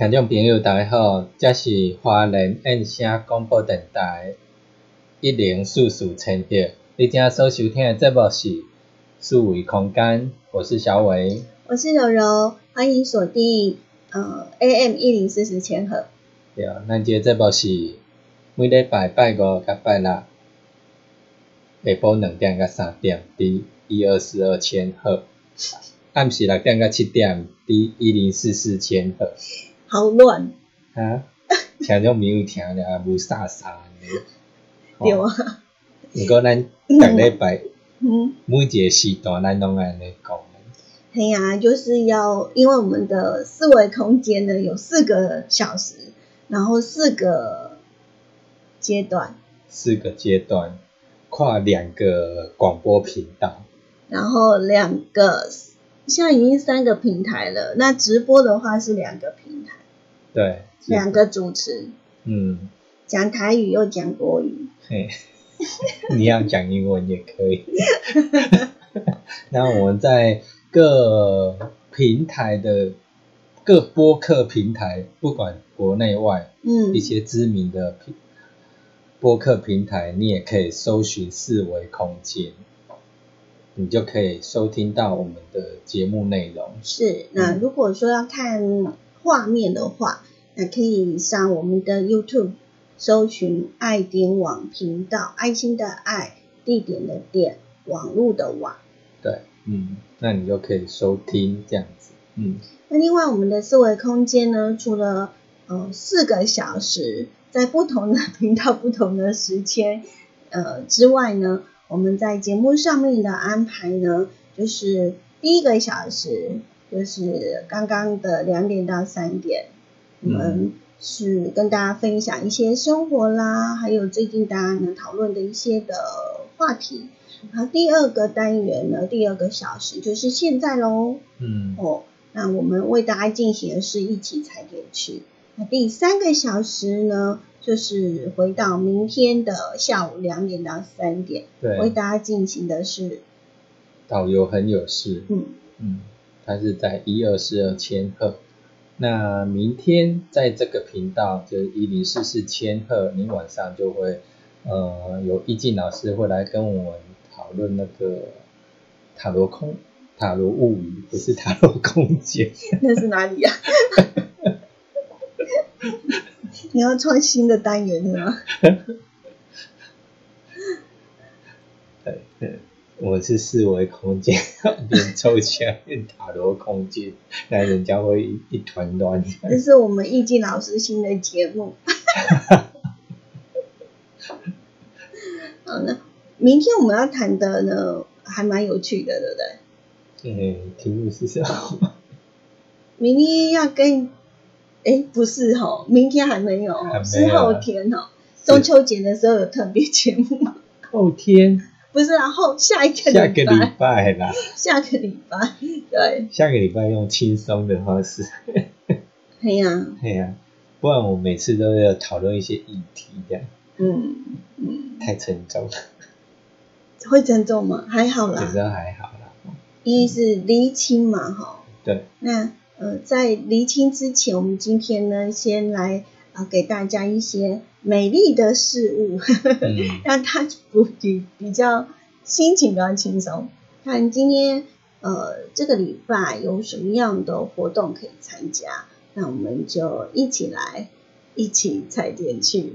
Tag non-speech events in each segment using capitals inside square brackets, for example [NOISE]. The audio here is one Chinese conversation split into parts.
听众朋友，大家好，这是华人燕声广播电台一零四四千赫。你正所收听的节目是四维空间，我是小伟，我是柔柔，欢迎锁定呃 AM 一零四四千赫。对啊，咱这个节目是每礼拜拜五甲拜六下晡两点甲三点，伫一二四二千赫；暗时六点甲七点，伫一零四四千赫。好乱啊！听种朋友听了无啥啥呢。[LAUGHS] 对啊。毋过咱逐礼拜，每一个时段咱拢安尼讲。嘿呀，就是要因为我们的四维空间呢有四个小时，然后四个阶段。四个阶段，跨两个广播频道。然后两个，现在已经三个平台了。那直播的话是两个平台。对，两个主持，嗯，讲台语又讲国语，嘿，[LAUGHS] 你要讲英文也可以。[LAUGHS] 那我们在各平台的各播客平台，不管国内外，嗯，一些知名的平播客平台，你也可以搜寻四维空间，你就可以收听到我们的节目内容。是，那如果说要看。画面的话，那可以上我们的 YouTube 搜寻爱点网频道，爱心的爱，地点的点，网络的网。对，嗯，那你就可以收听这样子，嗯。那另外我们的思维空间呢，除了呃四个小时，在不同的频道、不同的时间呃之外呢，我们在节目上面的安排呢，就是第一个小时。就是刚刚的两点到三点，我们是跟大家分享一些生活啦，还有最近大家能讨论的一些的话题。然后第二个单元呢，第二个小时就是现在喽。嗯。哦，那我们为大家进行的是一起踩点去。那第三个小时呢，就是回到明天的下午两点到三点，对，为大家进行的是导游很有事。嗯嗯。它是在一二四二千赫，那明天在这个频道就是一零四四千赫，你晚上就会呃有易静老师会来跟我们讨论那个塔罗空塔罗物语，不是塔罗空间，[LAUGHS] 那是哪里呀？[LAUGHS] 你要创新的单元是吗？我是四维空间，[LAUGHS] 边抽象边塔罗空间，那人家会一一团乱。这是我们易静老师新的节目。[LAUGHS] 好，那明天我们要谈的呢，还蛮有趣的，对不对？嗯，题目是什么？明天要跟，哎，不是哦，明天还没有哦，是后天哦。中秋节的时候有特别节目吗。后天？不是，然后下一个下个礼拜啦。下个礼拜，对。下个礼拜用轻松的方式。对呀。对呀，不然我每次都要讨论一些议题这样。嗯嗯。太沉重了。会沉重吗？还好啦。有时候还好啦。因为是厘清嘛，哈。对。那呃，在厘清之前，我们今天呢，先来啊，给大家一些美丽的事物，[LAUGHS] 让他不比比较心情比较轻松。看今天呃，这个礼拜有什么样的活动可以参加？那我们就一起来，一起踩点去。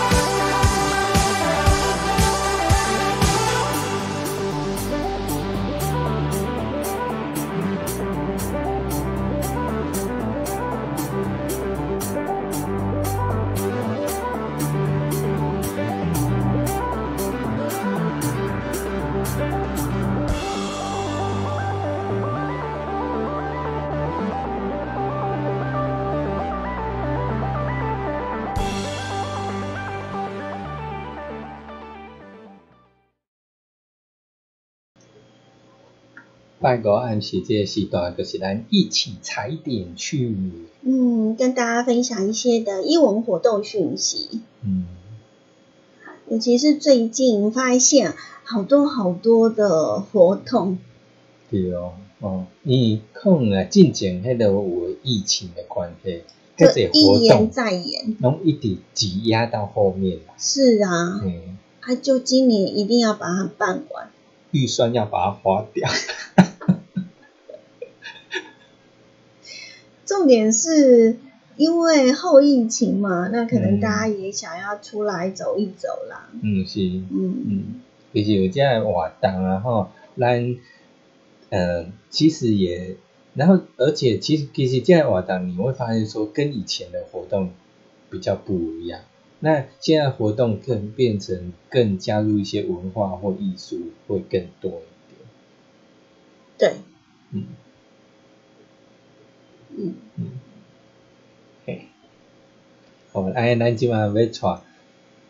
半个暗时这个时段，就是咱一起踩点去。嗯，跟大家分享一些的艺文活动讯息。嗯，尤其是最近发现好多好多的活动。对哦，哦，你可能啊，进前迄个有疫情的关系，这一延再延，拢一直挤压到后面。是啊，嗯，他就今年一定要把它办完，预算要把它花掉。重点是因为后疫情嘛，那可能大家也想要出来走一走啦。嗯，是，嗯嗯，其实有这样活动啊，吼，咱，嗯，其实也，然后而且其实其实这样活动你会发现说跟以前的活动比较不一样。那现在活动更变成更加入一些文化或艺术会更多一点。对，嗯。嗯。嗯，嘿，好，哎，咱即晚要带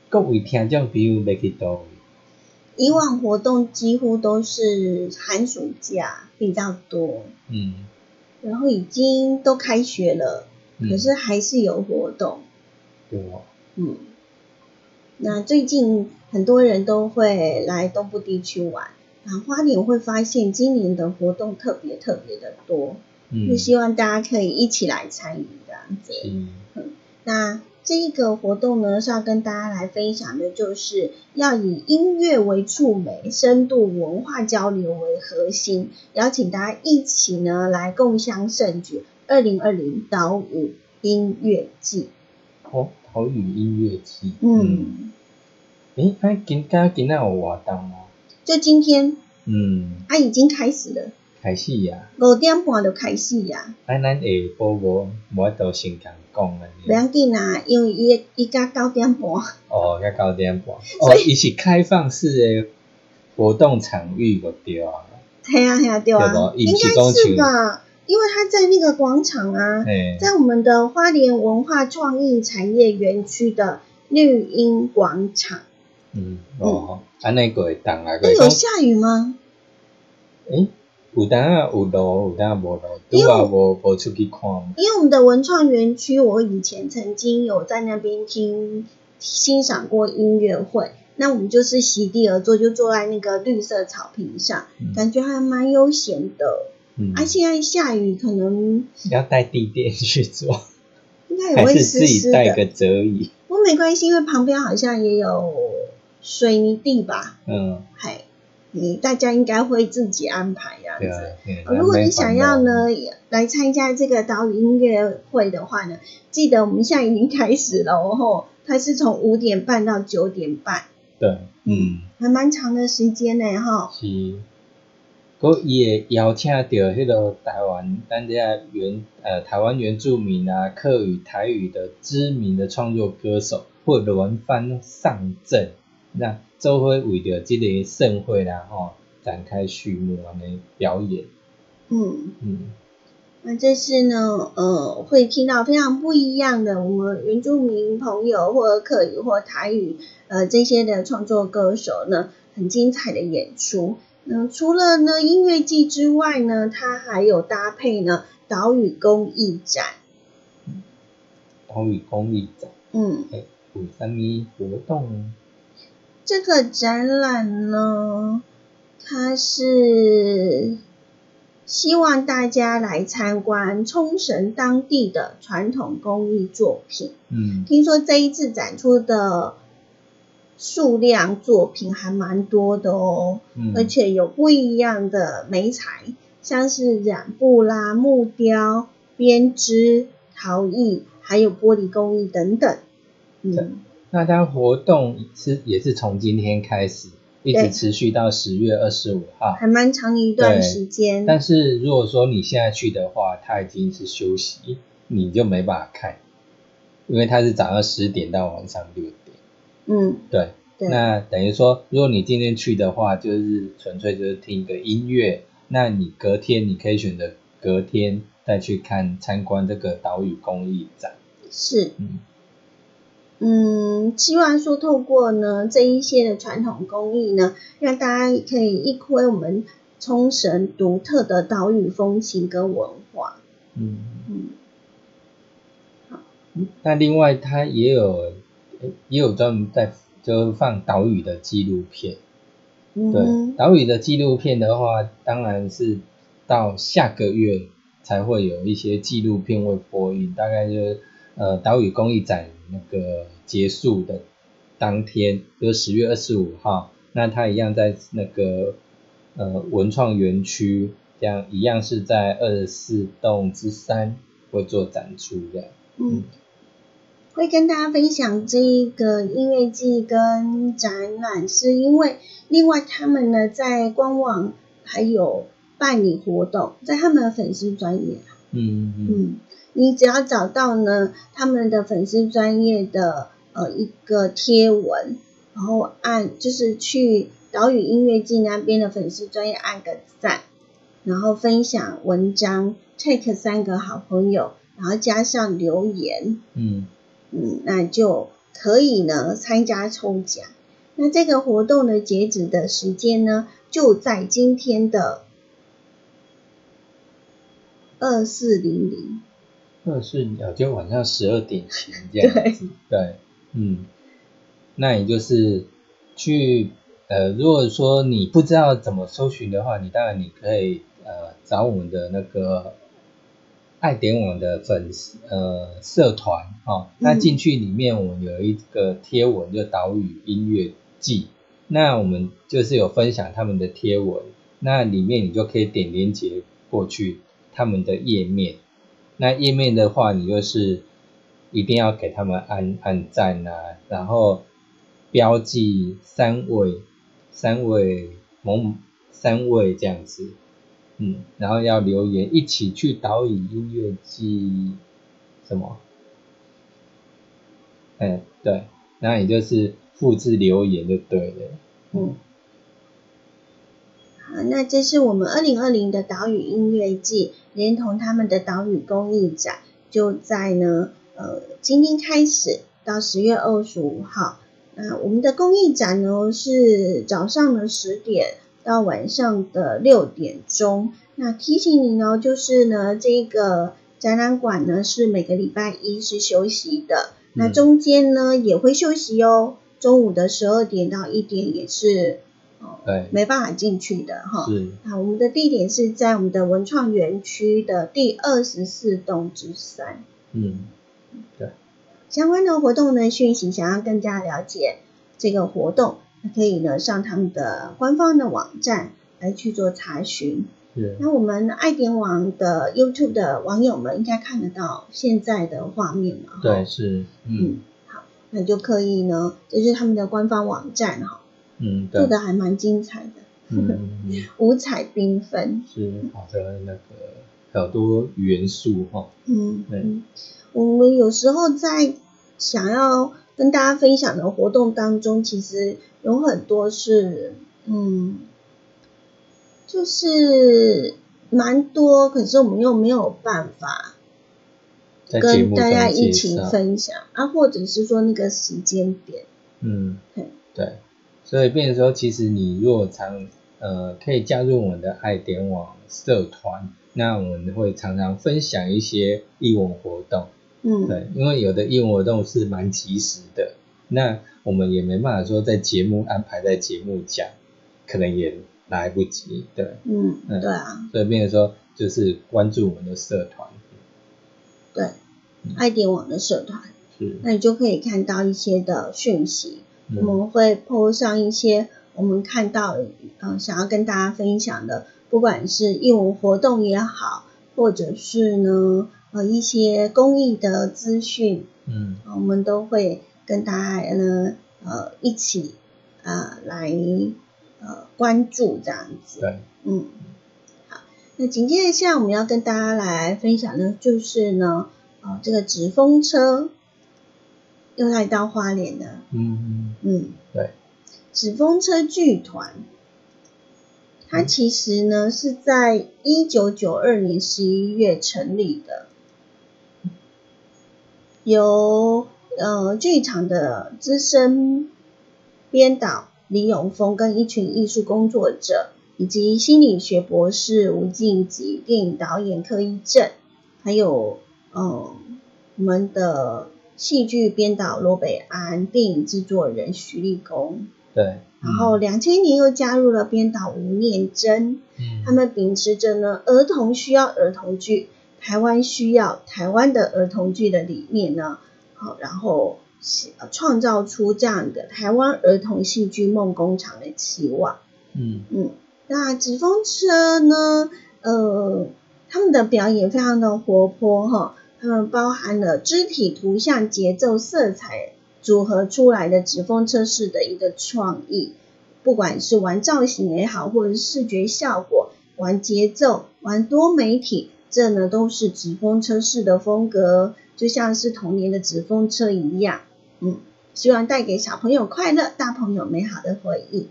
各位听众朋友要去倒位？以往活动几乎都是寒暑假比较多，嗯，然后已经都开学了，可是还是有活动，对哦，嗯，那最近很多人都会来东部地区玩，然后花莲会发现今年的活动特别特别的多。就希望大家可以一起来参与这样子。嗯，那这一个活动呢是要跟大家来分享的，就是要以音乐为触媒，深度文化交流为核心，邀请大家一起呢来共襄盛举二零二零岛屿音乐季。哦，岛屿音乐季。嗯。诶，他今今今天有活动吗？就今天。嗯。啊已经开始了。开始呀，五点半就开始呀。啊，咱下晡无无到先讲讲安尼。不要紧啊，因为伊伊甲九点半。哦，甲九点半。哦，伊是开放式的活动场域个对啊。系啊系啊对啊。应该是吧，因为他在那个广场啊，在我们的花莲文化创意产业园区的绿荫广场。嗯哦，安尼个会当啊。有下雨吗？诶。有当啊有路，有当啊无路，拄啊无无出去看。因为我们的文创园区，我以前曾经有在那边听欣赏过音乐会。那我们就是席地而坐，就坐在那个绿色草坪上，感觉还蛮悠闲的。嗯，啊，现在下雨，可能要带地垫去做，应该也会湿湿的。己带个折椅？不过没关系，因为旁边好像也有水泥地吧，嗯，嗨，你大家应该会自己安排这样对啊如果你想要，呢来参加这个岛屿音乐会的话呢，记得我们现在已经开始了哦，吼它是从五点半到九点半，对，嗯，还蛮长的时间呢，哈。是。佮伊会邀请到迄个台湾咱这原呃台湾原住民啊、客语、台语的知名的创作歌手，或轮番上阵，那做伙为着这个盛会啦吼展开序幕安尼表演，嗯，嗯。那这次呢，呃，会听到非常不一样的我们原住民朋友或客语或台语，呃，这些的创作歌手呢，很精彩的演出。嗯，除了呢音乐季之外呢，它还有搭配呢岛屿公益展。岛屿公益展，嗯，诶，有啥物活动呢？这个展览呢，它是希望大家来参观冲绳当地的传统工艺作品。嗯听说这一次展出的数量作品还蛮多的哦，嗯，而且有不一样的媒材，像是染布啦、木雕、编织、陶艺，还有玻璃工艺等等。嗯，那它活动是也是从今天开始，一直持续到十月二十五号。还蛮长一段对时间。但是如果说你现在去的话，它已经是休息，你就没办法看，因为它是早上十点到晚上六点。嗯，对，对，那等于说，如果你今天去的话，就是纯粹就是听一个音乐，那你隔天你可以选择隔天再去看参观这个岛屿工艺展。是。嗯嗯，希望说透过呢这一些的传统工艺呢，让大家也可以一窥我们冲绳独特的岛屿风情跟文化。嗯。嗯，那另外，它也有也有专门在就放岛屿的纪录片。对，嗯对岛屿的纪录片的话，当然是到下个月才会有一些纪录片会播映，大概就是呃岛屿公益展那个结束的当天，就是十月二十五号，那他一样在那个呃文创园区，这样一样是在二十四栋之三会做展出这样。嗯，会跟大家分享这一个音乐季跟展览，是因为另外他们呢在官网还有办理活动，在他们的粉丝专业。嗯嗯嗯，你只要找到呢他们的粉丝专业的呃一个贴文，然后按就是去岛屿音乐季那边的粉丝专业按个赞，然后分享文章，take 三个好朋友，然后加上留言，嗯嗯，那就可以呢参加抽奖。那这个活动的截止的时间呢，就在今天的二四零零。二是呃，就晚上十二点前这样。子，对，嗯，那你就是去呃，如果说你不知道怎么搜寻的话，你当然你可以呃找我们的那个爱点网的粉丝呃社团哦，那进去里面我们有一个贴文，就岛屿音乐季，那我们就是有分享他们的贴文，那里面你就可以点连接过去他们的页面。那页面的话，你就是一定要给他们按按赞啊，然后标记三位三位某三位这样子，嗯，然后要留言一起去岛屿音乐季什么？嗯，对，那你就是复制留言就对了。嗯，好，那这是我们二零二零的岛屿音乐季，连同他们的岛屿公益展，就在呢呃今天开始到十月二十五号。那我们的公益展呢是早上的十点到晚上的六点钟。那提醒你呢，就是呢这个展览馆呢是每个礼拜一是休息的，那嗯中间呢也会休息哦。中午的十二点到一点也是哦对，没办法进去的哈。是，啊，我们的地点是在我们的文创园区的第二十四栋之三。嗯，对相关的活动呢讯息，想要更加了解这个活动，可以呢上他们的官方的网站来去做查询。是，那我们爱点网的 YouTube 的网友们应该看得到现在的画面嘛？对，是，嗯好那就可以呢，这是他们的官方网站哈，做，的还蛮精彩的，[LAUGHS] 五彩缤纷。是好的那个好多元素哈，嗯对，我们有时候在想要跟大家分享的活动当中，其实有很多是嗯，就是蛮多，可是我们又没有办法跟大家一起，分享啊，或者是说那个时间点，嗯，对，所以变成说，其实你如果常呃可以加入我们的爱点网社团，那我们会常常分享一些艺文活动，嗯，对，因为有的艺文活动是蛮及时的，那我们也没办法说在节目安排在节目讲，可能也来不及，对，嗯，嗯对啊，所以变成说就是关注我们的社团，对，爱点网的社团，是，那你就可以看到一些的讯息，我嗯们会 po 上一些我们看到呃想要跟大家分享的，不管是义务活动也好，或者是呢呃一些公益的资讯，嗯。我们都会跟大家呢呃一起呃来呃关注这样子。对，嗯，好，那紧接着现在我们要跟大家来分享的就是呢，呃，这个纸风车又来到花莲了，嗯嗯，对，纸风车剧团，它其实呢是在一九九二年十一月成立的，由呃剧场的资深编导李永峰跟一群艺术工作者，以及心理学博士吴敬吉、电影导演柯一正，还有嗯我们的戏剧编导罗北安、电影制作人徐立功，对，然后两千年又加入了编导吴念真，嗯。他们秉持着呢儿童需要儿童剧，台湾需要台湾的儿童剧的理念呢，好，然后呃创造出这样的台湾儿童戏剧梦工厂的期望。嗯。嗯，那纸风车呢？呃，他们的表演非常的活泼哈，他们包含了肢体、图像、节奏、色彩组合出来的纸风车式的一个创意，不管是玩造型也好，或者是视觉效果、玩节奏、玩多媒体，这呢都是纸风车式的风格，就像是童年的纸风车一样。嗯，希望带给小朋友快乐，大朋友美好的回忆。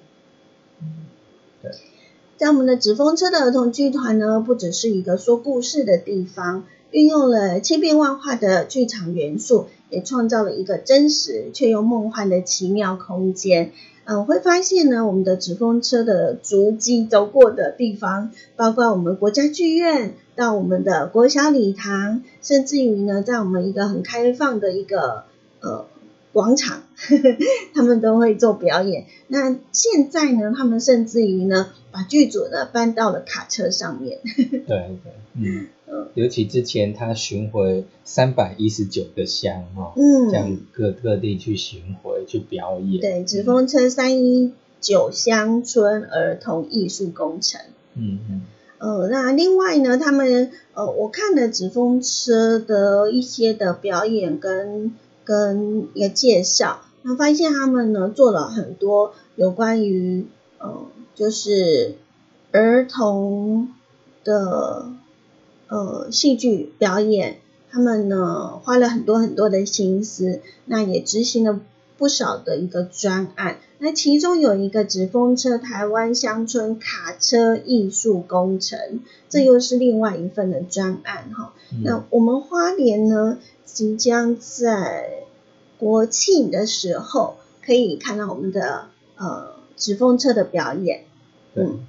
对，在我们的纸风车的儿童剧团呢，不只是一个说故事的地方，运用了千变万化的剧场元素，也创造了一个真实却又梦幻的奇妙空间。嗯，会发现呢，我们的纸风车的足迹走过的地方，包括我们国家剧院到我们的国小礼堂，甚至于呢，在我们一个很开放的一个呃广场，[LAUGHS] 他们都会做表演。那现在呢，他们甚至于呢，把剧组呢搬到了卡车上面。[LAUGHS] 对对，嗯嗯，尤其之前他巡回三百一十九个乡哦，嗯这样各各地去巡回去表演，对，纸风车三一九乡村儿童艺术工程。嗯嗯呃，那另外呢，他们呃，我看了纸风车的一些的表演跟跟一个介绍，那发现他们呢做了很多有关于呃，就是儿童的呃戏剧表演，他们呢花了很多很多的心思，那也执行了不少的一个专案。那其中有一个纸风车台湾乡村卡车艺术工程，这又是另外一份的专案哈。嗯那我们花莲呢，即将在国庆的时候可以看到我们的呃纸风车的表演。对嗯，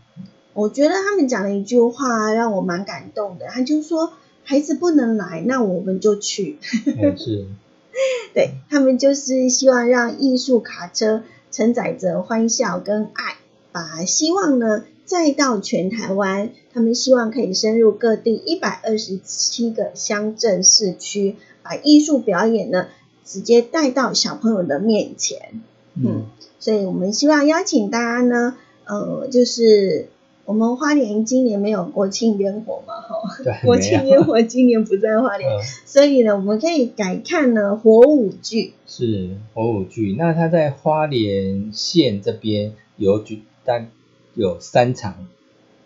我觉得他们讲了一句话让我蛮感动的，他就说孩子不能来，那我们就去。嗯是，[LAUGHS] 对他们就是希望让艺术卡车承载着欢笑跟爱，把希望呢再到全台湾。他们希望可以深入各地一百二十七个乡镇市区，把艺术表演呢直接带到小朋友的面前。嗯，所以我们希望邀请大家呢，呃，就是我们花莲今年没有国庆烟火嘛，哈，对，国庆烟火今年不在花莲，嗯所以呢，我们可以改看呢火舞剧。是火舞剧。那它在花莲县这边有举单有三场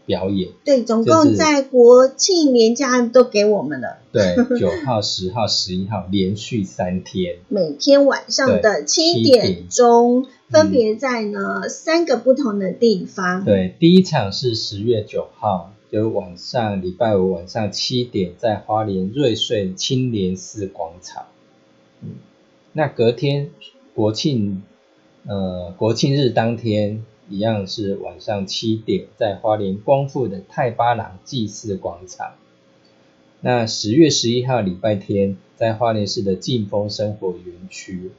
表演，对，总共在国庆年假都给我们了，对，九号、十号、十一号连续三天。[LAUGHS] 每天晚上的七7点点钟，分别在呢三个不同的地方。对，第一场是十月九号，就晚上礼拜五晚上七点，在花莲瑞穗青莲寺广场。嗯，那隔天国庆，呃，国庆日当天一样是晚上七点，在花莲光复的太巴朗祭祀广场。那十月十一号礼拜天，在花莲市的劲风生活园区。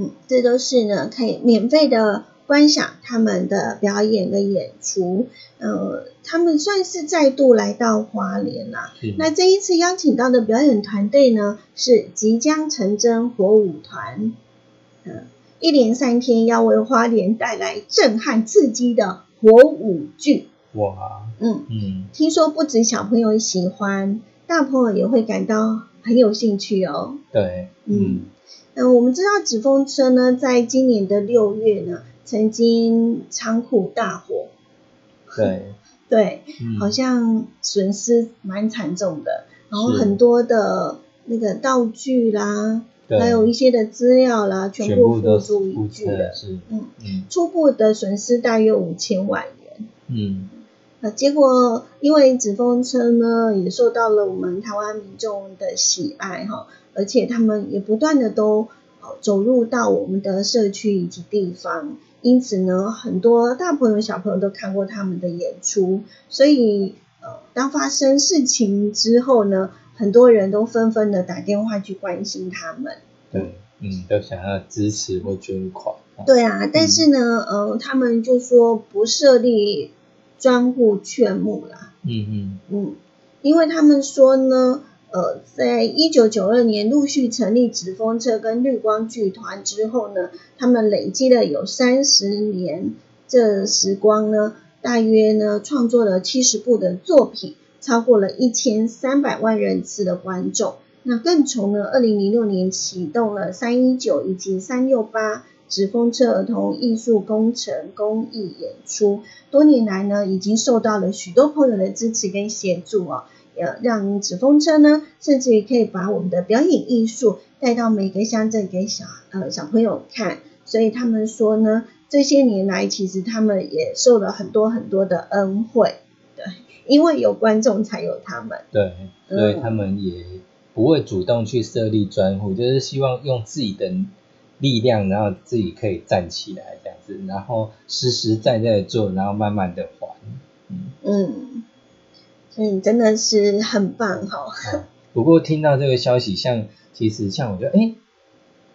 嗯，这都是呢可以免费的观赏他们的表演跟演出。呃，他们算是再度来到花莲啦、是那这一次邀请到的表演团队呢，是即将成真火舞团。嗯，一连三天要为花莲带来震撼刺激的火舞剧。哇，嗯，嗯，听说不止小朋友喜欢，大朋友也会感到很有兴趣哦。对，嗯，嗯，我们知道纸风车呢，在今年的六月呢，曾经仓库大火，对，[LAUGHS] 对，嗯。好像损失蛮惨重的，然后很多的那个道具啦，对。还有一些的资料啦，全部付诸一炬了。嗯，嗯。初步的损失大约五千万元。嗯，呃，结果因为纸风车呢，也受到了我们台湾民众的喜爱哈，而且他们也不断的都呃走入到我们的社区以及地方，因此呢，很多大朋友小朋友都看过他们的演出，所以呃，当发生事情之后呢，很多人都纷纷的打电话去关心他们。对，嗯，都想要支持或捐款。对啊，但是呢，呃，他们就说不设立专户劝募啦。嗯嗯，嗯，因为他们说呢，呃，在一九九二年陆续成立纸风车跟绿光剧团之后呢，他们累积了有三十年这时光呢，大约呢创作了七十部的作品，超过了一千三百万人次的观众。那更从呢，二零零六年启动了三一九以及三六八纸风车儿童艺术工程公益演出，多年来呢，已经受到了许多朋友的支持跟协助哦，呃，让纸风车呢，甚至于可以把我们的表演艺术带到每个乡镇给小呃小朋友看。所以他们说呢，这些年来其实他们也受了很多很多的恩惠，对，因为有观众才有他们。对，嗯所以他们也不会主动去设立专户，就是希望用自己的力量，然后自己可以站起来这样子，然后实实在在的做，然后慢慢的还。嗯，嗯，所以真的是很棒哈、好 [LAUGHS] 不过听到这个消息，像其实像我觉得，哎，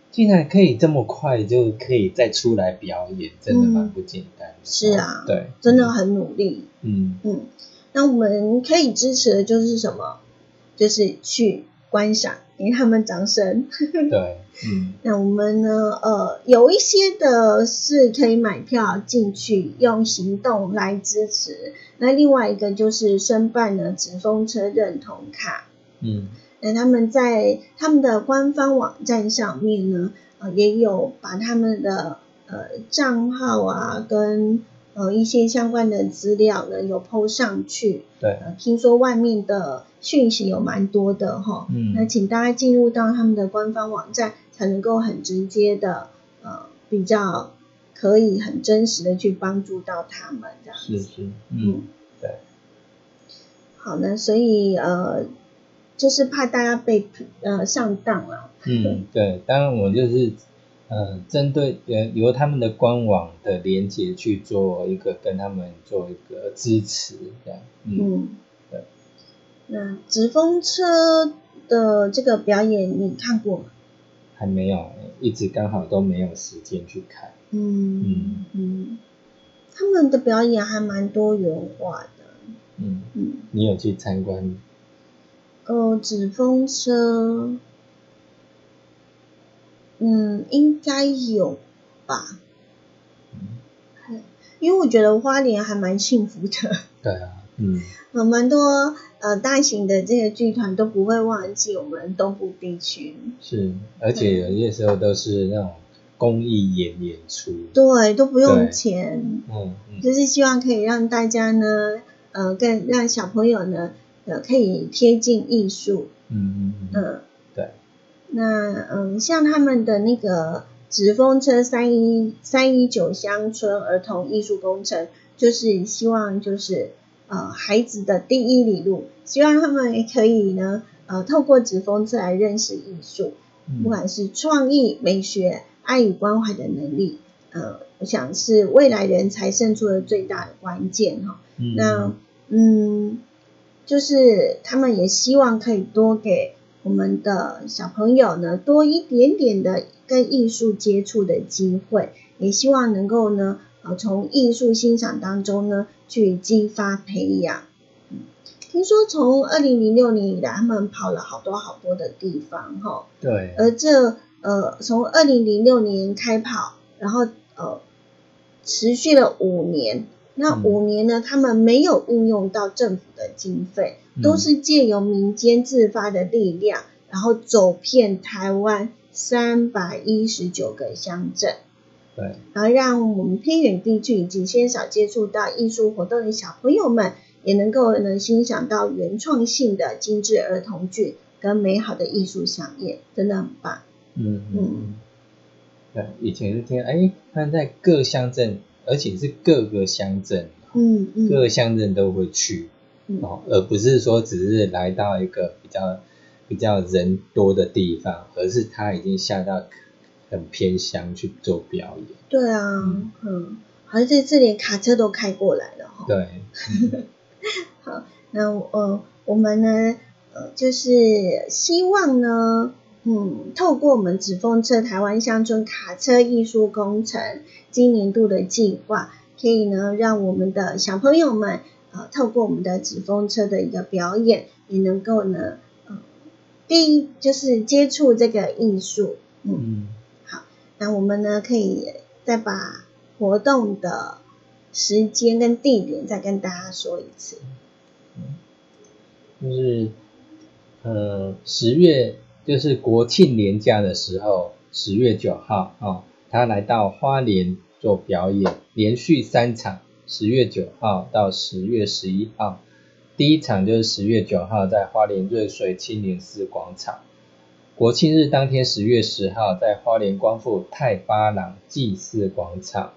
竟然可以这么快就可以再出来表演，真的蛮不简单的。是啊对，真的很努力。嗯，嗯，那我们可以支持的就是什么？就是去观赏，给他们掌声。对，嗯，[LAUGHS] 那我们呢？呃，有一些的是可以买票进去，用行动来支持。那另外一个就是申办了纸风车认同卡。嗯，那他们在他们的官方网站上面呢，呃，也有把他们的呃账号啊跟呃一些相关的资料呢有 PO 上去。对，呃，听说外面的讯息有蛮多的哈，嗯。那请大家进入到他们的官方网站，才能够很直接的呃比较可以很真实的去帮助到他们这样子。是是，嗯，对，好呢，所以呃就是怕大家被呃上当了。嗯，对，当然我就是呃，针对呃由他们的官网的连接去做一个跟他们做一个支持，这样，嗯。那纸风车的这个表演你看过吗？还还没有，一直刚好都没有时间去看。嗯嗯，他们的表演还蛮多元化的。嗯嗯，你有去参观？呃，纸风车，嗯，应该有吧。嗯，因为我觉得花莲还蛮幸福的。对啊，嗯，有蛮多呃大型的这个剧团都不会忘记我们东部地区。是，而且有些时候都是那种。公益演演出，对，都不用钱，嗯，就是希望可以让大家呢，呃，更让小朋友呢，呃，可以贴近艺术，嗯嗯嗯，对。那嗯，像他们的那个纸风车三一三一九乡村儿童艺术工程，就是希望就是呃孩子的第一里路，希望他们可以呢，呃，透过纸风车来认识艺术，不管是创意美学。爱与关怀的能力，呃，我想是未来人才胜出的最大的关键哈。那嗯，就是他们也希望可以多给我们的小朋友呢多一点点的跟艺术接触的机会，也希望能够呢呃从艺术欣赏当中呢去激发培养。听说从二零零六年以来，他们跑了好多好多的地方哈。对。而这呃，从二零零六年开跑，然后呃，持续了五年。那五年呢，他们没有运用到政府的经费，都是借由民间自发的力量，然后走遍台湾三百一十九个乡镇。对。然后让我们偏远地区以及鲜少接触到艺术活动的小朋友们，也能够能欣赏到原创性的精致儿童剧跟美好的艺术飨宴，真的很棒。嗯嗯，对，以前是听，哎，他在各乡镇，而且是各个乡镇，嗯嗯，各个乡镇都会去，哦，而不是说只是来到一个比较比较人多的地方，而是他已经下到很偏乡去做表演。对啊，嗯，好像这次连卡车都开过来了哈。对，[LAUGHS] 好，那呃，我们呢，呃，就是希望呢。嗯，透过我们纸风车台湾乡村卡车艺术工程今年度的计划，可以呢让我们的小朋友们，呃，透过我们的纸风车的一个表演，也能够呢，呃，第一就是接触这个艺术。嗯，好，那我们呢可以再把活动的时间跟地点再跟大家说一次。就是呃十月。就是国庆年假的时候，十月九号啊，他来到花莲做表演，连续三场，十月九号到十月十一号，第一场就是十月九号在花莲瑞水青年寺广场，国庆日当天十月十号在花莲光复太巴朗祭祀广场，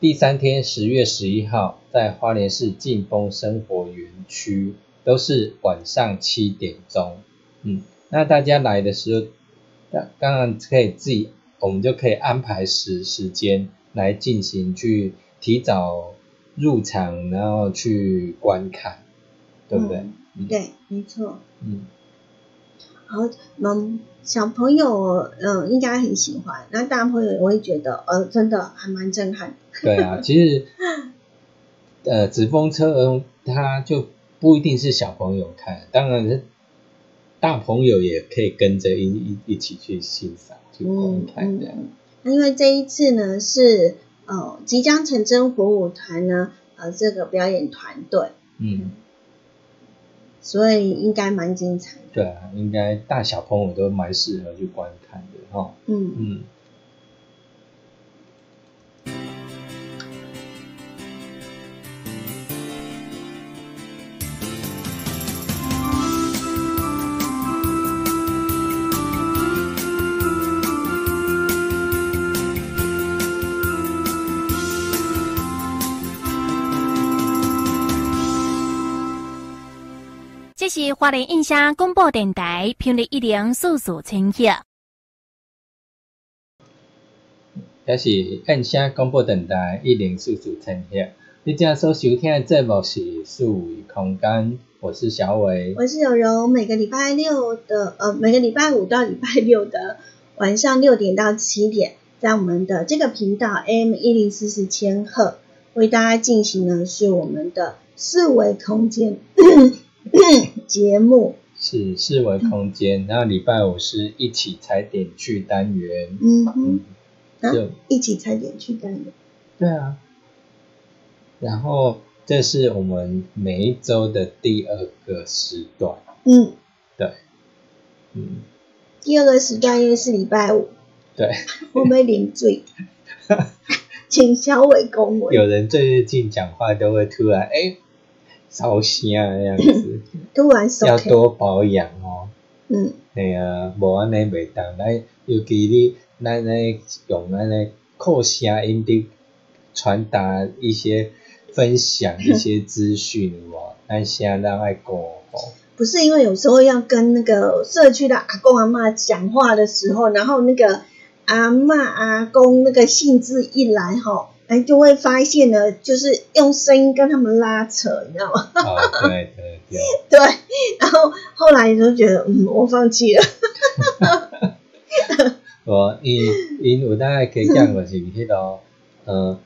第三天十月十一号在花莲市劲风生活园区，都是晚上七点钟，嗯。那大家来的时候，当当然可以自己，我们就可以安排时时间来进行去提早入场，然后去观看，对不对？对，没错。嗯。好，嗯，小朋友嗯应该很喜欢，那大朋友我会觉得呃真的还蛮震撼。对啊，[LAUGHS] 其实呃纸风车它就不一定是小朋友看，当然是。大朋友也可以跟着一一一起去欣赏去观看的。那因为这一次呢是呃即将成真火舞团呢呃这个表演团队，嗯，所以应该蛮精彩。对啊，应该大小朋友都蛮适合去观看的哈。嗯嗯。是华联印象广播电台频率一零四四千赫。也是印象广播电台一零四四千赫。你今所收听的节目是数位空间，我是小伟，我是柔柔。每个礼拜六的呃，每个礼拜五到礼拜六的晚上六点到七点，在我们的这个频道 AM 一零四四千赫，为大家进行的是我们的四维空间节目。是四维空间，然后礼拜五是一起踩点去单元。嗯哼，就一起踩点去单元。对啊。然后这是我们每一周的第二个时段。嗯，对，嗯，第二个时段因为是礼拜五。对。我们领罪，[LAUGHS] 请小伟恭维。有人最近讲话都会突然哎烧声那样子，[COUGHS] 要多保养哦。嗯。系啊，无安尼袂当，咱尤其你咱咧用咱咧扩声音的传达一些。分享一些资讯哇，那现在爱讲哦。不是因为有时候要跟那个社区的阿公阿妈讲话的时候，然后那个阿妈阿公那个兴致一来哈，哎就会发现呢，就是用声音跟他们拉扯，你知道吗？啊，对对对。[LAUGHS] 对，然后后来就觉得嗯，我放弃了。[LAUGHS] 我因因有大概可以讲过是迄个呃。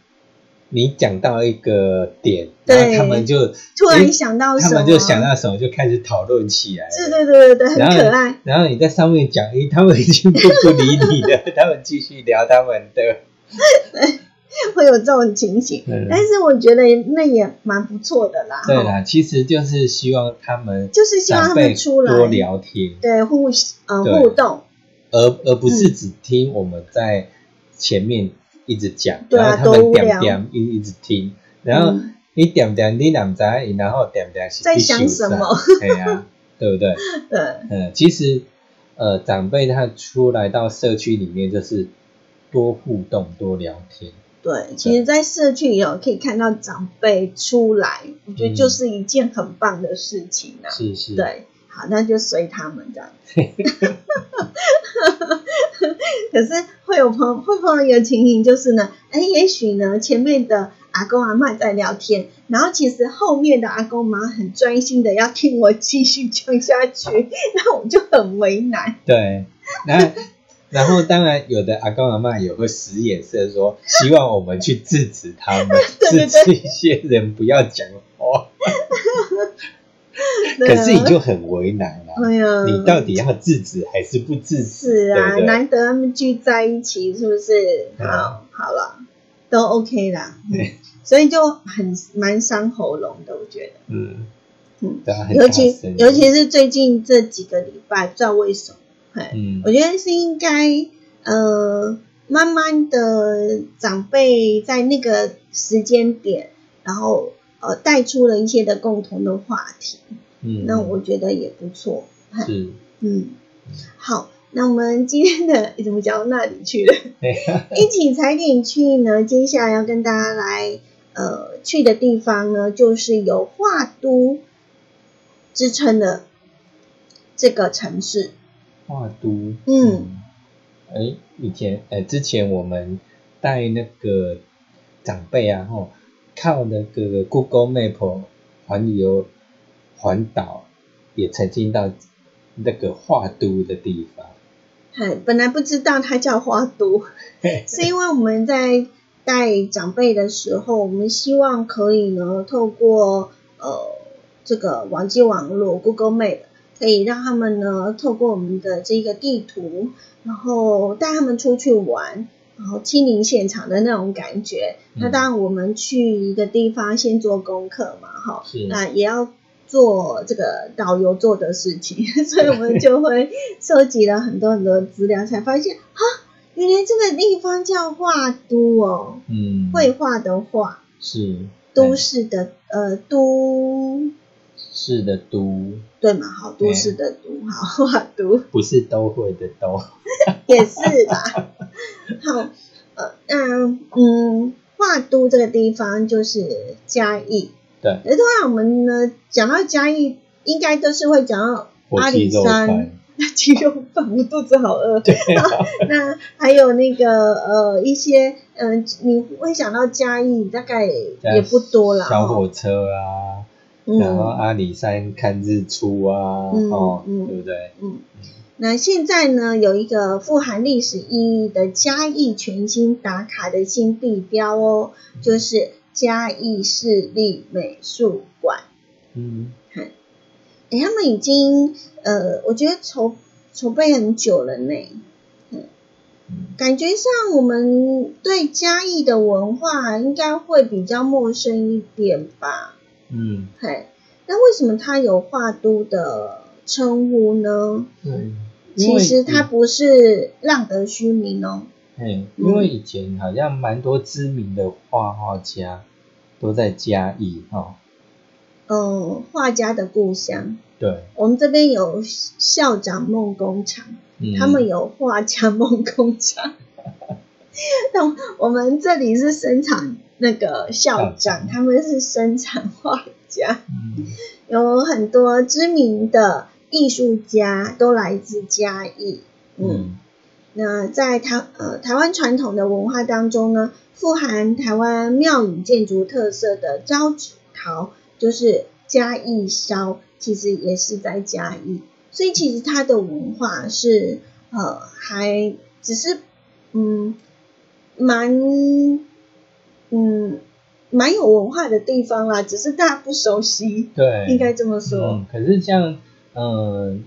你讲到一个点，然后他们就突然想到什么，他们就想到什么，就开始讨论起来。对对对对对，很可爱。然后你在上面讲，诶，他们已经不不理你了，[LAUGHS] 他们继续聊他们的。[LAUGHS] 会有这种情形，但是我觉得那也蛮不错的啦。对啦，其实就是希望他们，就是希望他们出来多聊天，对互呃互动，而而不是只听我们在前面。一直讲，然后他们点点一一直听，然后你点点你两在，然后点点在想什么？对呀，对不对？[LAUGHS] 对，嗯，其实呃，长辈他出来到社区里面，就是多互动、多聊天。对，其实，在社区里头可以看到长辈出来，我觉得就是一件很棒的事情啊。是是，对。好，那就随他们这样。[LAUGHS] 可是会有朋会碰到一个情形，就是呢，哎，也许呢，前面的阿公阿妈在聊天，然后其实后面的阿公妈很专心的要听我继续讲下去，[LAUGHS] 那我就很为难。对，然然后当然有的阿公阿妈也会使眼色，说 [LAUGHS] 希望我们去制止他们，制止一些人不要讲话。[LAUGHS] 可是你就很为难了，哎呀，你到底要制止还是不制止？是啊，难得他们聚在一起，是不是？好，好了，都 OK 啦。[LAUGHS] 所以就很蛮伤喉咙的，我觉得。嗯嗯，尤其尤其是最近这几个礼拜，不知道为什么，嗯，我觉得是应该呃，慢慢的长辈在那个时间点，然后。呃，带出了一些的共同的话题，嗯，那我觉得也不错，是，嗯，好，那我们今天的怎么讲到那里去了？[LAUGHS] 一起踩点去呢？接下来要跟大家来呃去的地方呢，就是有画都之称的这个城市。画都，嗯，哎，以前哎，之前我们带那个长辈啊，吼。靠那个 Google Map 环游环岛，也曾经到那个画都的地方。嗨，本来不知道它叫花都，[LAUGHS] 是因为我们在带长辈的时候，我们希望可以呢，透过呃这个网际网络 Google Map，可以让他们呢，透过我们的这个地图，然后带他们出去玩。然后亲临现场的那种感觉，那当然我们去一个地方先做功课嘛，哈，那也要做这个导游做的事情，[LAUGHS] 所以我们就会收集了很多很多资料，才发现啊，原来这个地方叫画都哦，嗯，绘画的画是。都市的呃都市的都对嘛，好都市的都好画都不是都会的都 [LAUGHS] 也是吧。[LAUGHS] 好，呃，那嗯，画都这个地方就是嘉义。对。那通常我们呢讲到嘉义，应该都是会讲到阿里山。[LAUGHS] 鸡肉饭，我肚子好饿。对啊，那还有那个呃一些嗯、呃你会想到嘉义，大概也不多啦。小哦火车啊，然后嗯阿里山看日出啊，嗯哦，嗯对不对？嗯。那现在呢，有一个富含历史意义的嘉义全新打卡的新地标哦，就是嘉义市立美术馆。嗯，诶，他们已经呃，我觉得筹筹备很久了呢。嗯感觉上我们对嘉义的文化应该会比较陌生一点吧？嗯，嘿，那为什么它有画都的称呼呢？对，其实它不是浪得虚名哦。哎，因为以前好像蛮多知名的画画家都在嘉义哈，嗯，画家的故乡，对，我们这边有校长梦工厂，嗯他们有画家梦工厂。那我们这里是生产那个校校长，他们是生产画家，嗯。有很多知名的艺术家都来自嘉义。嗯，嗯。那在台呃台湾传统的文化当中呢，富含台湾庙宇建筑特色的招纸陶，就是嘉义烧，其实也是在嘉义，所以其实它的文化是呃还只是嗯蛮嗯蛮有文化的地方啦，只是大家不熟悉，对，应该这么说。嗯，可是像嗯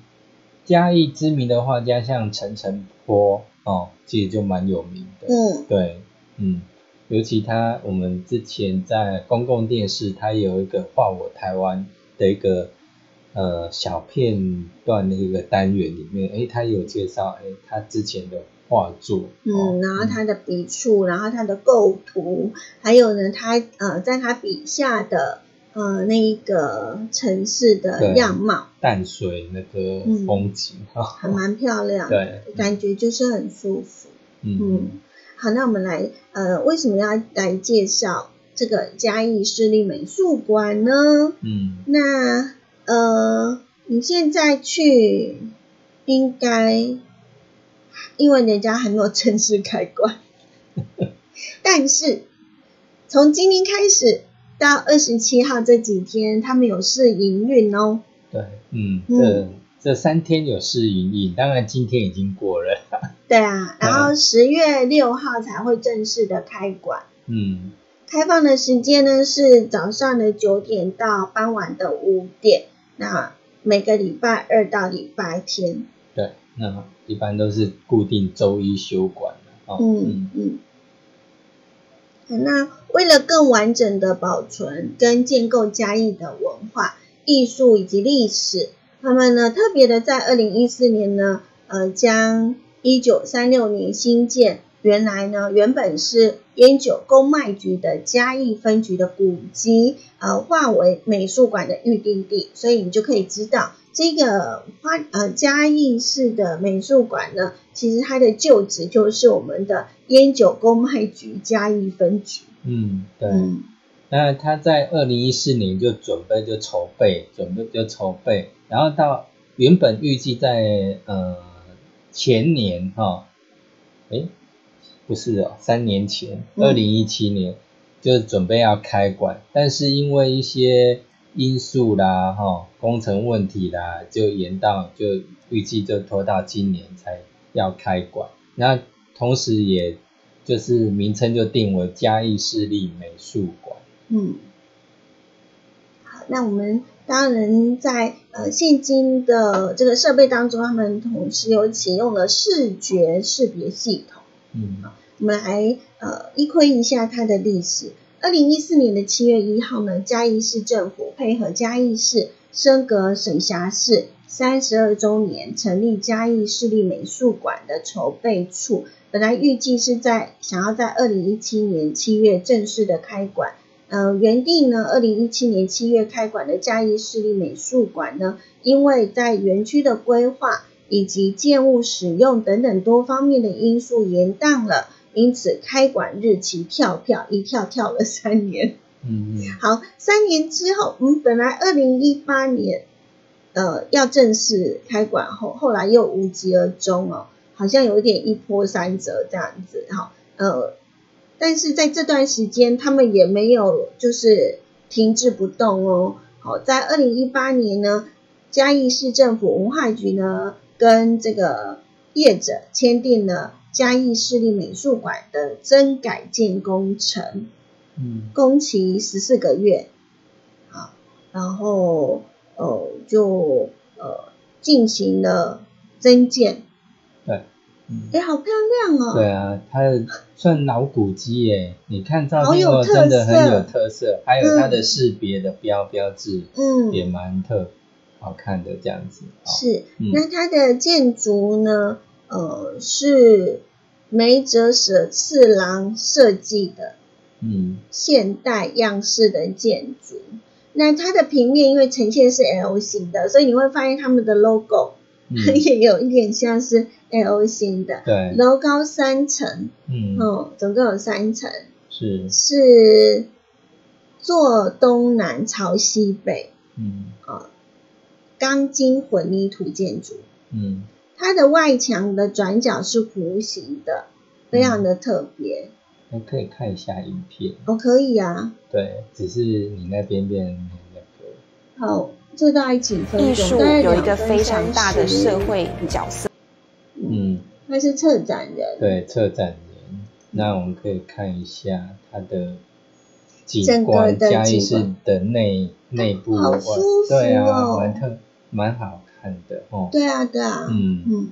嘉义知名的画家，像陈澄波哦，其实就蛮有名的。嗯对，嗯，尤其他我们之前在公共电视，他有一个画我台湾的一个呃小片段的一个单元里面，诶，他有介绍诶他之前的画作，哦嗯，然后他的笔触，然后他的构图，还有呢，他呃，在他笔下的呃那一个城市的对样貌，淡水那个嗯。风景哈，还蛮漂亮，对，感觉就是很舒服。嗯。嗯，好，那我们来呃，为什么要来介绍这个嘉义市立美术馆呢？嗯。那呃，你现在去应该，因为人家还没有正式开馆，[LAUGHS] 但是从今天开始到二十七号这几天，他们有试营运哦。对，嗯，嗯这这三天有试营运，当然今天已经过了，[LAUGHS] 对啊，然后十月六号才会正式的开馆。嗯开放的时间呢是早上的九点到傍晚的五点，那每个礼拜二到礼拜天。对，那一般都是固定周一休馆的哦，嗯嗯。那为了更完整的保存跟建构嘉义的文化、艺术以及历史，他们呢特别的在二零一四年呢，呃，将一九三六年新建，原来呢原本是烟酒公卖局的嘉义分局的古迹，呃，划为美术馆的预定地，所以你就可以知道这个花呃嘉义市的美术馆呢，其实它的旧址就是我们的烟酒公卖局嘉义分局。嗯，对。嗯那他在二零一四年就准备就筹备，准备就筹备，然后到原本预计在呃前年哈，诶，不是哦，三年前，嗯二零一七年就准备要开馆，但是因为一些因素啦哈，工程问题啦，就延到就预计就拖到今年才要开馆，那同时也就是名称就定为嘉义市立美术馆。嗯，好，那我们当然在呃现今的这个设备当中，他们同时有启用了视觉识别系统。嗯我们来呃一窥一下它的历史。二零一四年的七月一号呢，嘉义市政府配合嘉义市升格省辖市三十二周年，成立嘉义市立美术馆的筹备处。本来预计是在想要在二零一七年七月正式的开馆。呃，原定呢，二零一七年七月开馆的嘉义市立美术馆呢，因为在园区的规划以及建物使用等等多方面的因素延宕了，因此开馆日期跳票一跳跳了三年。嗯嗯好，三年之后，嗯，本来二零一八年呃要正式开馆后，后来又无疾而终哦，好像有一点一波三折这样子哈，呃，但是在这段时间，他们也没有就是停滞不动哦。好，在二零一八年呢，嘉义市政府文化局呢跟这个业者签订了嘉义市立美术馆的增改建工程，嗯。工期十四个月，啊，然后呃就呃进行了增建，对，嗯。哎，好漂亮哦！对啊，它算老古迹耶，你看照片真的很有特色，还有它的嗯。识别的标标志嗯，也蛮特好看的这样子。哦是。嗯那它的建筑呢，呃，是梅泽舍次郎设计的嗯现代样式的建筑。那它的平面因为呈现是 L 型的，所以你会发现他们的 logo 嗯，[LAUGHS] 也有一点像是 L 型的。对，楼高三层，嗯哦，总共有三层，是，是坐东南朝西北，嗯啊，钢筋混凝土建筑。嗯它的外墙的转角是弧形的，非常的特别。还可以看一下影片。哦，可以啊。对，只是你那边变没那个。好，这大概几分钟？艺术大概有一个非常大的社会角色。嗯，他是策展人，对，策展人，那我们可以看一下他的景观，的嘉义市的内内部，哇好舒服对啊，哦。蛮特，蛮好看的哦。对啊，对啊，嗯。嗯，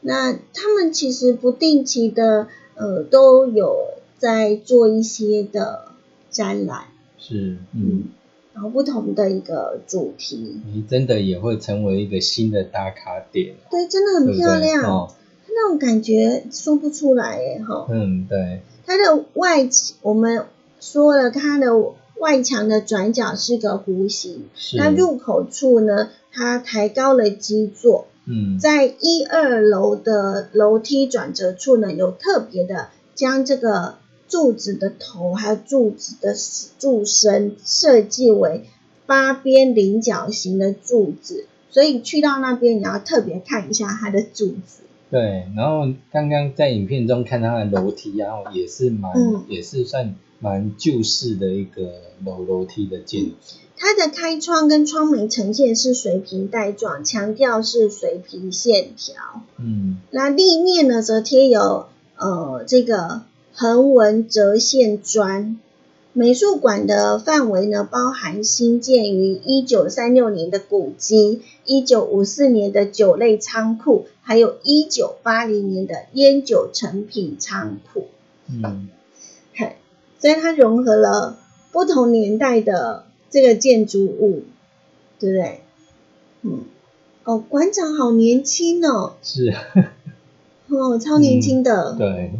那他们其实不定期的，呃，都有在做一些的展览，是，嗯。嗯，，然后不同的一个主题，你真的也会成为一个新的打卡点，对，真的很？漂亮，哦，那种感觉说不出来哎，哈。嗯，对，它的外，我们说了，它的外墙的转角是个弧形，那入口处呢，它抬高了基座，嗯，在一二楼的楼梯转折处呢，有特别的将这个柱子的头还有柱子的柱身设计为八边菱角形的柱子，所以去到那边你要特别看一下它的柱子。对，然后刚刚在影片中看它的楼梯，然后也是蛮，嗯。也是算蛮旧式的一个楼楼梯的建筑，它的开窗跟窗门呈现是水平带状，强调是水平线条。嗯那立面呢，则贴有呃这个横纹折线砖。美术馆的范围呢，包含新建于一九三六年的古迹、一九五四年的酒类仓库，还有一九八零年的烟酒成品仓库。嗯，嘿，所以它融合了不同年代的这个建筑物，对不对？嗯，哦，馆长好年轻哦，是，[LAUGHS] 哦，超年轻的。对，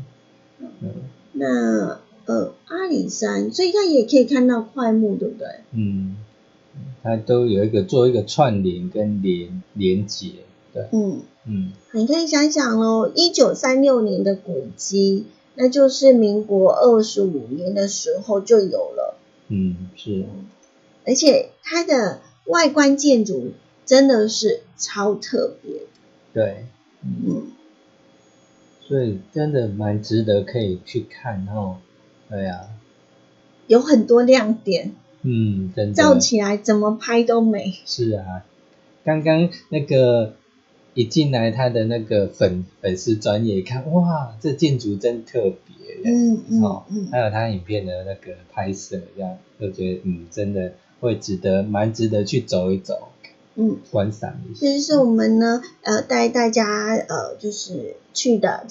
嗯那呃，阿里山，所以它也可以看到快木，对不对？嗯，它都有一个做一个串联跟连连接，对，嗯，嗯。你可以想想哦，一九三六年的古迹，那就是民国二十五年的时候就有了，嗯是，而且它的外观建筑真的是超特别。的。对，所以真的蛮值得可以去看哦，对啊，有很多亮点，嗯，真的，照起来怎么拍都美。是啊，刚刚那个一进来，他的那个粉粉丝专业一看，哇，这建筑真特别，嗯嗯哦嗯，还有他影片的那个拍摄，这样就觉得嗯，真的会值得，蛮值得去走一走，嗯，观赏一下。这就是我们呢，呃，带大家呃，就是去的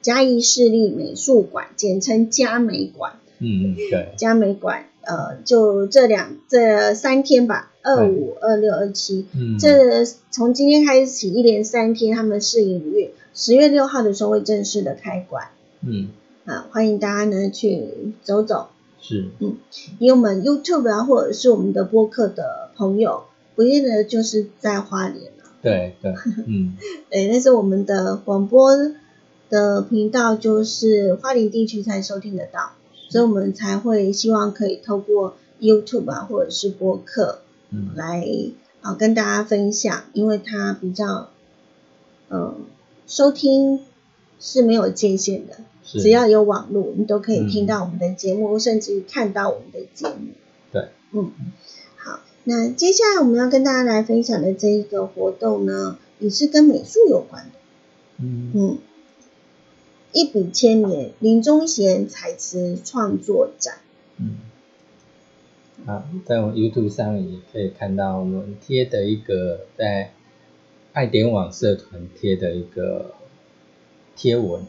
嘉义市立美术馆，简称嘉美馆。嗯嗯，对，嘉美馆，呃，就这两这三天吧，二五、二六、二七，嗯，这从今天开始起一连三天，他们试营运，十月六号的时候会正式的开馆嗯。啊，欢迎大家呢去走走。是，以我们 YouTube 啊，或者是我们的播客的朋友，不见得就是在花莲啊，对对，[LAUGHS] 嗯。对，但是我们的广播的频道就是花莲地区才收听得到，所以我们才会希望可以透过 YouTube 啊，或者是播客嗯。来啊跟大家分享，因为它比较，呃，收听是没有界限的，只要有网络，你都可以嗯。听到我们的节目，甚至看到我们的节目。对，嗯，好，那接下来我们要跟大家来分享的这一个活动呢，也是跟美术有关的。嗯。嗯，一笔千年林宗贤彩瓷创作展。嗯，好，在我们 YouTube 上也可以看到我们贴的一个在爱点网社团贴的一个贴文，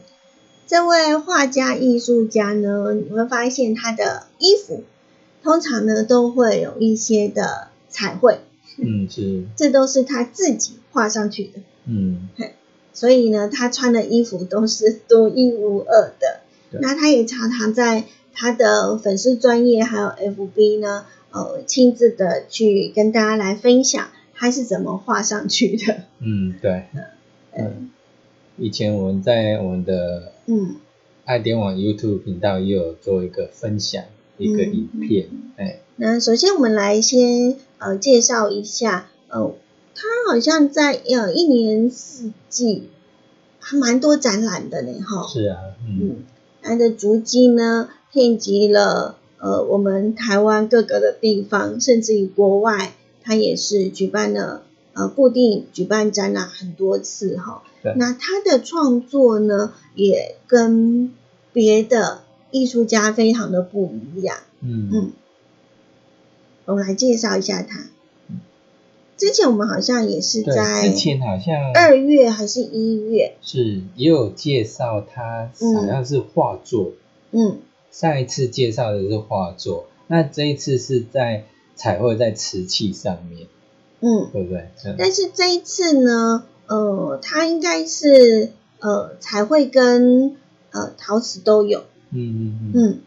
这位画家艺术家呢，你会发现他的衣服通常呢都会有一些的彩绘，嗯，是，这都是他自己画上去的。嗯所以呢，他穿的衣服都是独一无二的。对。那他也常常在他的粉丝专业还有 FB 呢，呃，亲自的去跟大家来分享他是怎么画上去的。嗯，对，[LAUGHS] 嗯，以前我们在我们的嗯。爱点网 YouTube 频道也有做一个分享一个嗯。影片，哎，那首先我们来先呃介绍一下，呃，他好像在呃一年四季还蛮多展览的呢，哈。是啊，嗯嗯，它的足迹呢，遍及了呃我们台湾各个的地方，甚至于国外，它也是举办了呃固定举办展览很多次哈对。那他的创作呢，也跟别的艺术家非常的不一样。嗯嗯，我们来介绍一下他。之前我们好像也是，在之前好像二月还是一月，是也有介绍他嗯好像是画作，嗯，上一次介绍的是画作，那这一次是在彩绘在瓷器上面，嗯，对不对？嗯。但是这一次呢，呃，他应该是呃彩绘跟呃陶瓷都有，嗯嗯嗯，嗯，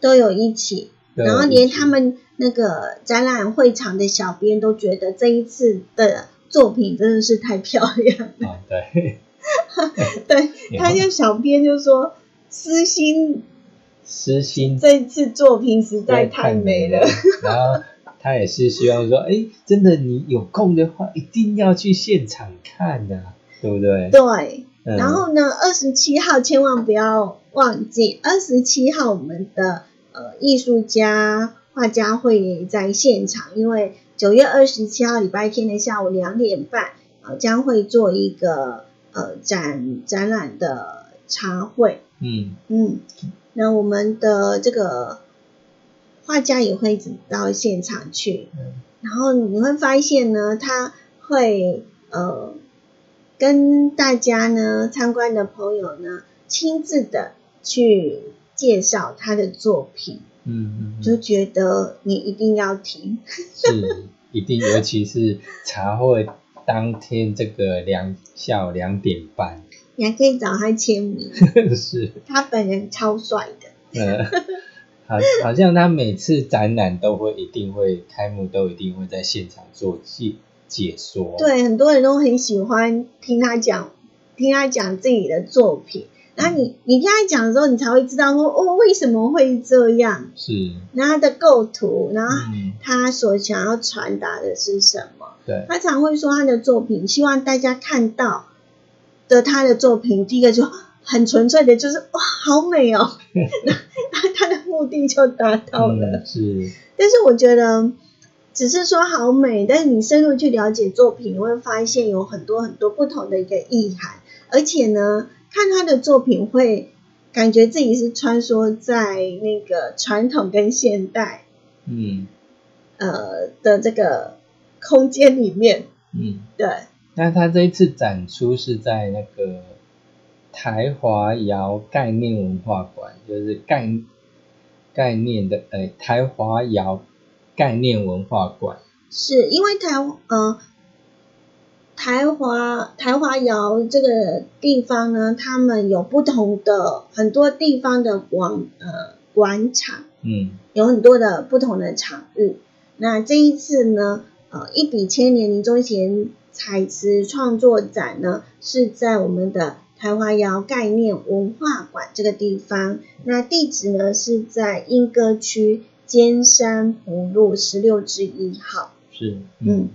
都有一起，然后连他们那个展览会场的小编都觉得这一次的作品真的是太漂亮了。啊对，对，[LAUGHS] 他就小编就说，私心私心这一次作品实在太美了。然后他也是希望说，哎，真的你有空的话，一定要去现场看呐、对不对？对，嗯然后呢，二十七号千万不要忘记，二十七号我们的呃艺术家画家会在现场，因为九月二十七号礼拜天的下午两点半，呃将会做一个呃展展览的茶会，嗯。嗯，那我们的这个画家也会到现场去，嗯。然后你会发现呢，他会呃跟大家呢参观的朋友呢亲自的去介绍他的作品，嗯嗯，就觉得你一定要听。是一定，尤其是茶会当天这个两下午两点半，你还可以找他签名，[LAUGHS] 是他本人超帅的。呃，好，好像他每次展览都会一定会开幕都一定会在现场做解解说，，对，很多人都很喜欢听他讲，听他讲自己的作品。然后你你听他讲的时候，你才会知道说哦为什么会这样，是，然后他的构图，然后嗯，他所想要传达的是什么。对，他常会说他的作品，希望大家看到的他的作品，第一个就很纯粹的，就是哇，好美哦，那 [LAUGHS] 那他的目的就达到了。嗯，是，但是我觉得，只是说好美，但是你深入去了解作品，你会发现有很多很多不同的一个意涵，而且呢，看他的作品会感觉自己是穿梭在那个传统跟现代嗯呃的这个空间里面，嗯。对。那他这一次展出是在那个台华窑概念文化馆，就是概概念的呃台华窑概念文化馆。是因为台呃台华台华窑这个地方呢，他们有不同的很多地方的广呃广场，嗯有很多的不同的场域。那这一次呢，呃，一笔千年林宗贤彩瓷创作展呢，是在我们的台华窑概念文化馆这个地方。那地址呢是在莺歌区尖山湖路十六至一号。是嗯，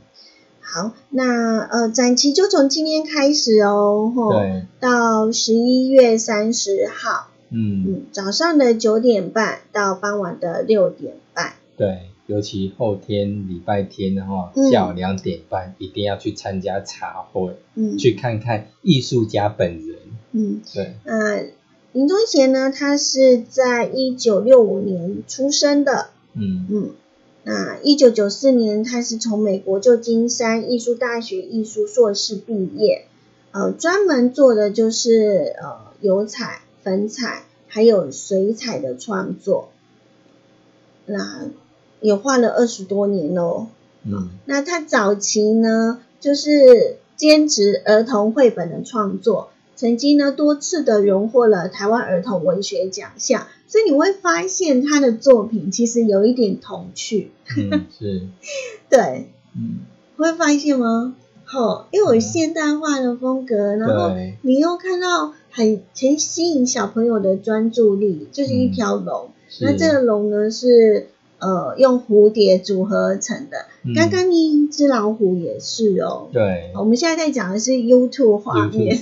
好，那呃展期就从今天开始哦，吼，对，到十一月三十号，嗯，嗯，早上的九点半到傍晚的六点半，对，尤其后天礼拜天的话，嗯下午两点半一定要去参加茶会，嗯，去看看艺术家本人。嗯，对，那林宗贤呢，他是在一九六五年出生的，嗯。嗯，那一九九四年他是从美国旧金山艺术大学艺术硕士毕业，呃，专门做的就是呃油彩、粉彩还有水彩的创作，那也画了二十多年喽。嗯那他早期呢，就是兼职儿童绘本的创作，曾经呢多次的荣获了台湾儿童文学奖项，所以你会发现他的作品其实有一点童趣，嗯是，[LAUGHS] 对，嗯会发现吗？好、又有现代化的风格，然后，你又看到很很吸引小朋友的专注力，就是一条龙。那是。这个龙呢是呃用蝴蝶组合而成的，嗯。刚刚那一只老虎也是哦。对。我们现在在讲的是 YouTube 画面。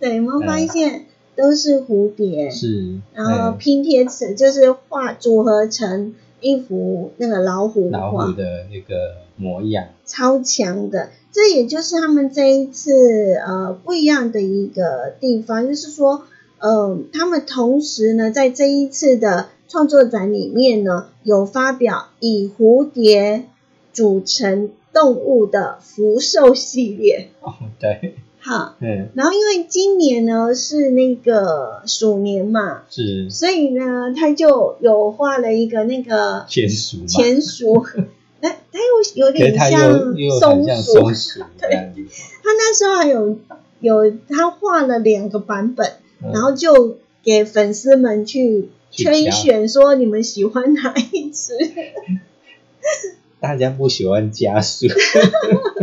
对，有没有发现都是蝴蝶，是，然后哎拼贴成就是画组合成一幅那个老虎画老虎，的那个模样。超强的。这也就是他们这一次呃不一样的一个地方，就是说，呃，他们同时呢在这一次的创作展里面呢，有发表以蝴蝶组成动物的福寿系列。哦，对，好，嗯然后因为今年呢是那个鼠年嘛，是。所以呢他就有画了一个那个田鼠嘛，田鼠，[LAUGHS] 那它又有点像松鼠，松鼠。这样子。他那时候还有有他画了两个版本，嗯。然后就给粉丝们去去圈选，说你们喜欢哪一只？[LAUGHS] 大家不喜欢家属，呃 [LAUGHS]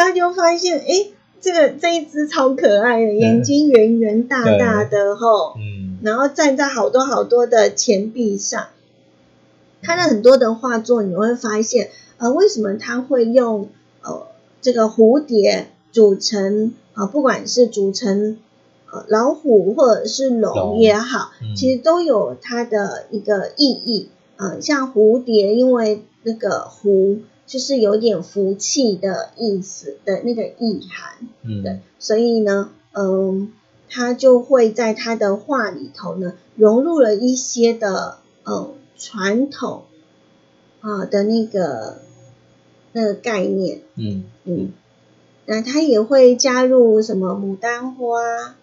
他就发现，诶，这个这一只超可爱的，眼睛圆圆大大的吼，嗯然后站在好多好多的钱币上。他的很多的画作，你会发现，呃，为什么他会用呃这个蝴蝶组成呃，不管是组成呃老虎或者是龙龙也好，嗯其实都有它的一个意义。呃，像蝴蝶，因为那个蝴就是有点福气的意思的那个意涵，对嗯，所以呢，嗯，他就会在他的画里头呢，融入了一些的嗯传统啊的那个那个概念，嗯。嗯，那他也会加入什么牡丹花，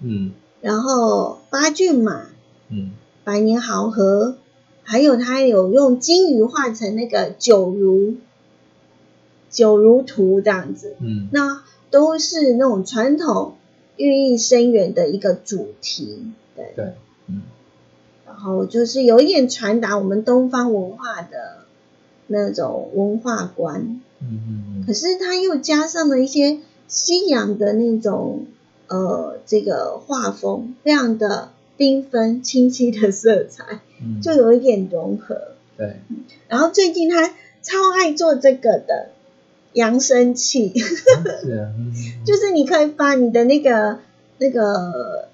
嗯。然后八骏马、嗯。百年好合，还有他有用金鱼画成那个九如九如图这样子，嗯。那都是那种传统寓意深远的一个主题，对，对，嗯。然后就是有一点传达我们东方文化的那种文化观，嗯嗯可是它又加上了一些西洋的那种呃这个画风，非常的缤纷清晰的色彩，嗯，就有一点融合。对，然后最近他超爱做这个的扬声器，是啊，嗯。[LAUGHS] 就是你可以把你的那个那个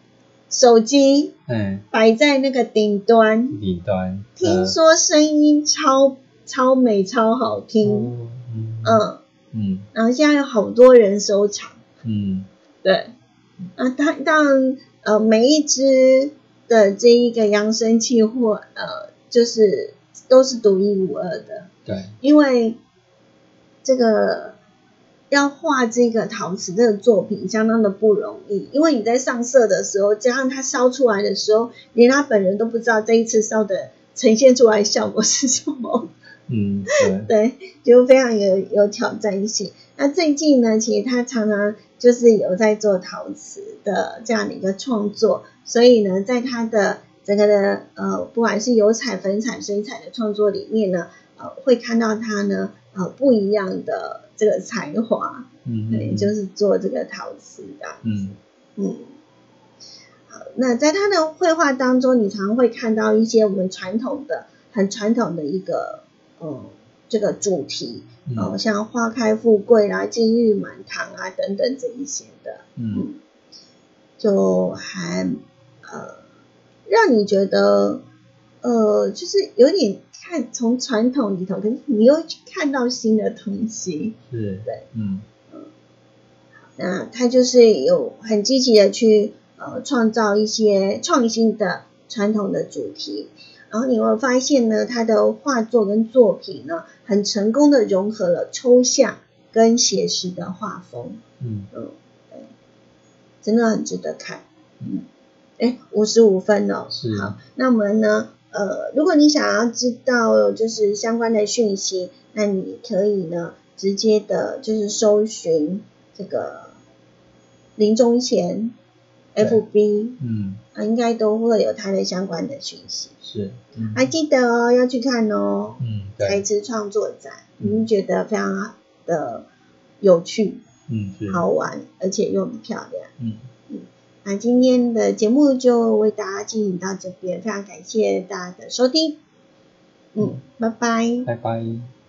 手机嗯，摆在那个顶端，顶端，听说声音超超美、超好听，嗯嗯。嗯，嗯。然后现在有好多人收藏，嗯。对，啊，当当呃每一只的这一个扬声器或呃就是都是独一无二的，对，因为这个要画这个陶瓷这个作品相当的不容易，因为你在上色的时候，加上它烧出来的时候，连他本人都不知道这一次烧的呈现出来效果是什么，嗯对，[LAUGHS] 对，就非常有有挑战性。那最近呢，其实他常常就是有在做陶瓷的这样的一个创作，所以呢，在他的整个的呃，不管是油彩、粉彩、水彩的创作里面呢，呃，会看到他呢呃不一样的这个才华，嗯对，嗯就是做这个陶瓷的，嗯嗯。好，那在他的绘画当中，你常常会看到一些我们传统的、很传统的一个，嗯，这个主题，嗯呃，像花开富贵啦、金玉满堂啊等等这一些的，嗯就还呃让你觉得呃就是有点看从传统里头，可是你又看到新的东西，是，对，嗯。那他就是有很积极的去呃创造一些创新的传统的主题，然后你会发现呢，他的画作跟作品呢，很成功的融合了抽象跟写实的画风，嗯。嗯，对，真的很值得看，嗯，哎，五十五分哦，是。好，那我们呢，呃，如果你想要知道就是相关的讯息，那你可以呢直接的就是搜寻这个临终前 FB 嗯。啊，应该都会有他的相关的讯息。是，嗯。还记得哦，要去看哦，嗯对，才子创作展，嗯你们觉得非常的有趣、嗯，好玩，而且又很漂亮。嗯那今天的节目就为大家进行到这边，非常感谢大家的收听，嗯，拜拜。拜拜。